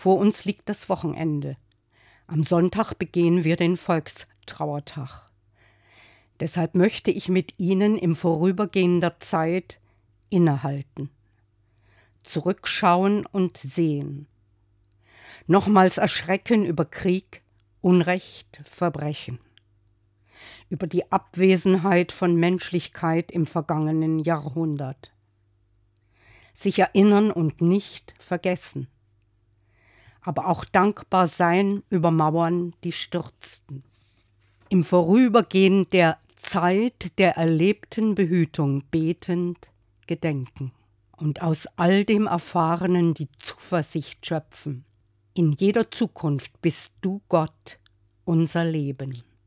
Vor uns liegt das Wochenende. Am Sonntag begehen wir den Volkstrauertag. Deshalb möchte ich mit Ihnen im Vorübergehen der Zeit innehalten, zurückschauen und sehen, nochmals erschrecken über Krieg, Unrecht, Verbrechen, über die Abwesenheit von Menschlichkeit im vergangenen Jahrhundert, sich erinnern und nicht vergessen aber auch dankbar sein über Mauern, die stürzten. Im Vorübergehen der Zeit der erlebten Behütung betend gedenken und aus all dem Erfahrenen die Zuversicht schöpfen. In jeder Zukunft bist du Gott, unser Leben.